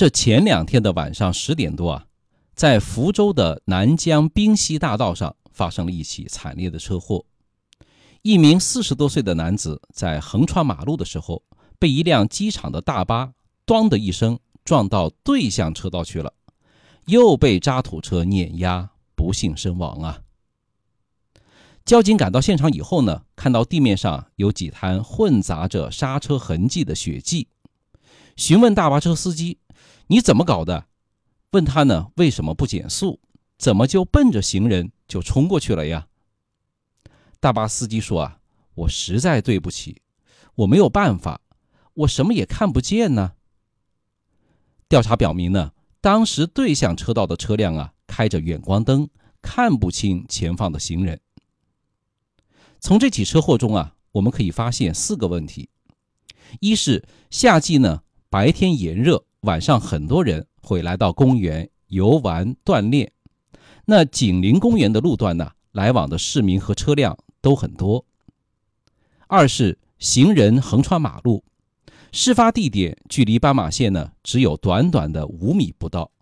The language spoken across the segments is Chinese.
这前两天的晚上十点多啊，在福州的南江滨西大道上发生了一起惨烈的车祸。一名四十多岁的男子在横穿马路的时候，被一辆机场的大巴“咣”的一声撞到对向车道去了，又被渣土车碾压，不幸身亡啊。交警赶到现场以后呢，看到地面上有几滩混杂着刹车痕迹的血迹，询问大巴车司机。你怎么搞的？问他呢？为什么不减速？怎么就奔着行人就冲过去了呀？大巴司机说：“啊，我实在对不起，我没有办法，我什么也看不见呢。”调查表明呢，当时对向车道的车辆啊开着远光灯，看不清前方的行人。从这起车祸中啊，我们可以发现四个问题：一是夏季呢，白天炎热。晚上很多人会来到公园游玩锻炼，那紧邻公园的路段呢，来往的市民和车辆都很多。二是行人横穿马路，事发地点距离斑马线呢只有短短的五米不到。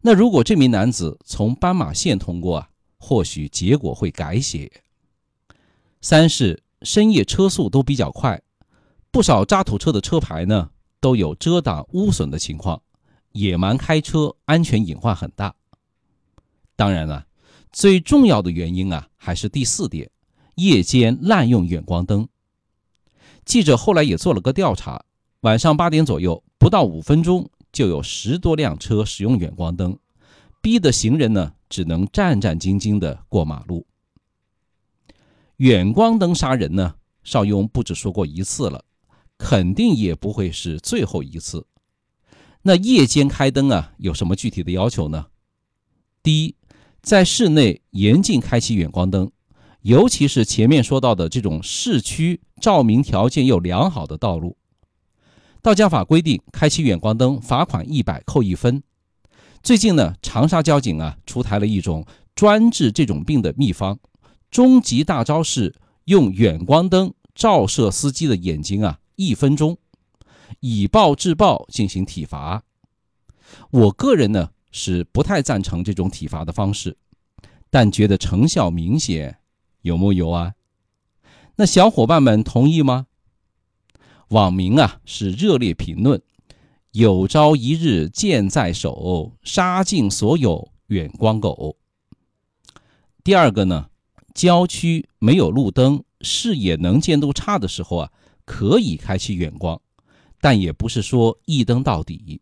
那如果这名男子从斑马线通过啊，或许结果会改写。三是深夜车速都比较快，不少渣土车的车牌呢。都有遮挡污损的情况，野蛮开车，安全隐患很大。当然了，最重要的原因啊，还是第四点：夜间滥用远光灯。记者后来也做了个调查，晚上八点左右，不到五分钟，就有十多辆车使用远光灯，逼得行人呢只能战战兢兢地过马路。远光灯杀人呢，邵雍不止说过一次了。肯定也不会是最后一次。那夜间开灯啊，有什么具体的要求呢？第一，在室内严禁开启远光灯，尤其是前面说到的这种市区照明条件又良好的道路。道交法规定，开启远光灯罚款一百，扣一分。最近呢，长沙交警啊出台了一种专治这种病的秘方，终极大招是用远光灯照射司机的眼睛啊。一分钟，以暴制暴进行体罚。我个人呢是不太赞成这种体罚的方式，但觉得成效明显，有木有啊？那小伙伴们同意吗？网民啊是热烈评论：有朝一日剑在手，杀尽所有远光狗。第二个呢，郊区没有路灯，视野能见度差的时候啊。可以开启远光，但也不是说一灯到底。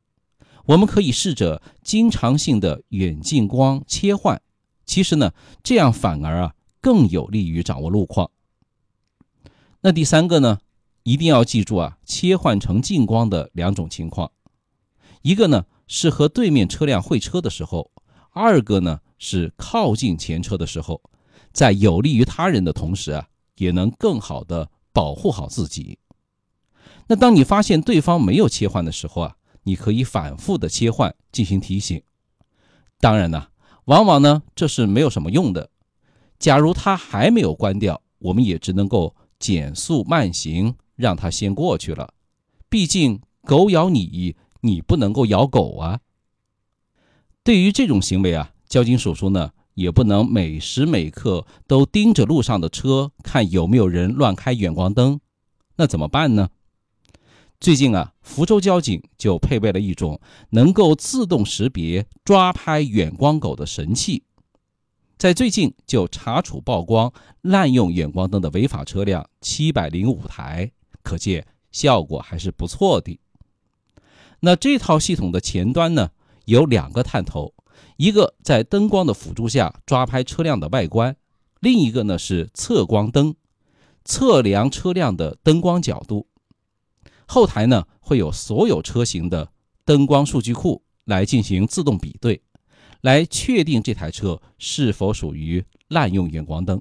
我们可以试着经常性的远近光切换。其实呢，这样反而啊更有利于掌握路况。那第三个呢，一定要记住啊，切换成近光的两种情况：一个呢是和对面车辆会车的时候；二个呢是靠近前车的时候，在有利于他人的同时啊，也能更好的。保护好自己。那当你发现对方没有切换的时候啊，你可以反复的切换进行提醒。当然呢，往往呢这是没有什么用的。假如他还没有关掉，我们也只能够减速慢行，让他先过去了。毕竟狗咬你，你不能够咬狗啊。对于这种行为啊，交警叔叔呢。也不能每时每刻都盯着路上的车看有没有人乱开远光灯，那怎么办呢？最近啊，福州交警就配备了一种能够自动识别抓拍远光狗的神器，在最近就查处曝光滥用远光灯的违法车辆七百零五台，可见效果还是不错的。那这套系统的前端呢，有两个探头。一个在灯光的辅助下抓拍车辆的外观，另一个呢是测光灯，测量车辆的灯光角度。后台呢会有所有车型的灯光数据库来进行自动比对，来确定这台车是否属于滥用远光灯。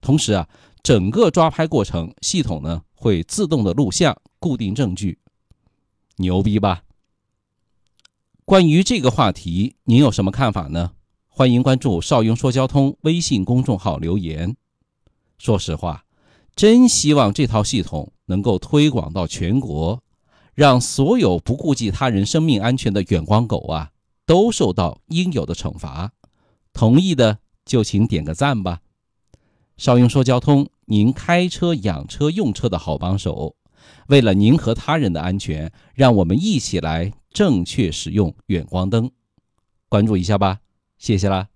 同时啊，整个抓拍过程系统呢会自动的录像固定证据，牛逼吧？关于这个话题，您有什么看法呢？欢迎关注“邵雍说交通”微信公众号留言。说实话，真希望这套系统能够推广到全国，让所有不顾及他人生命安全的远光狗啊，都受到应有的惩罚。同意的就请点个赞吧。少用说交通，您开车、养车、用车的好帮手。为了您和他人的安全，让我们一起来正确使用远光灯。关注一下吧，谢谢啦。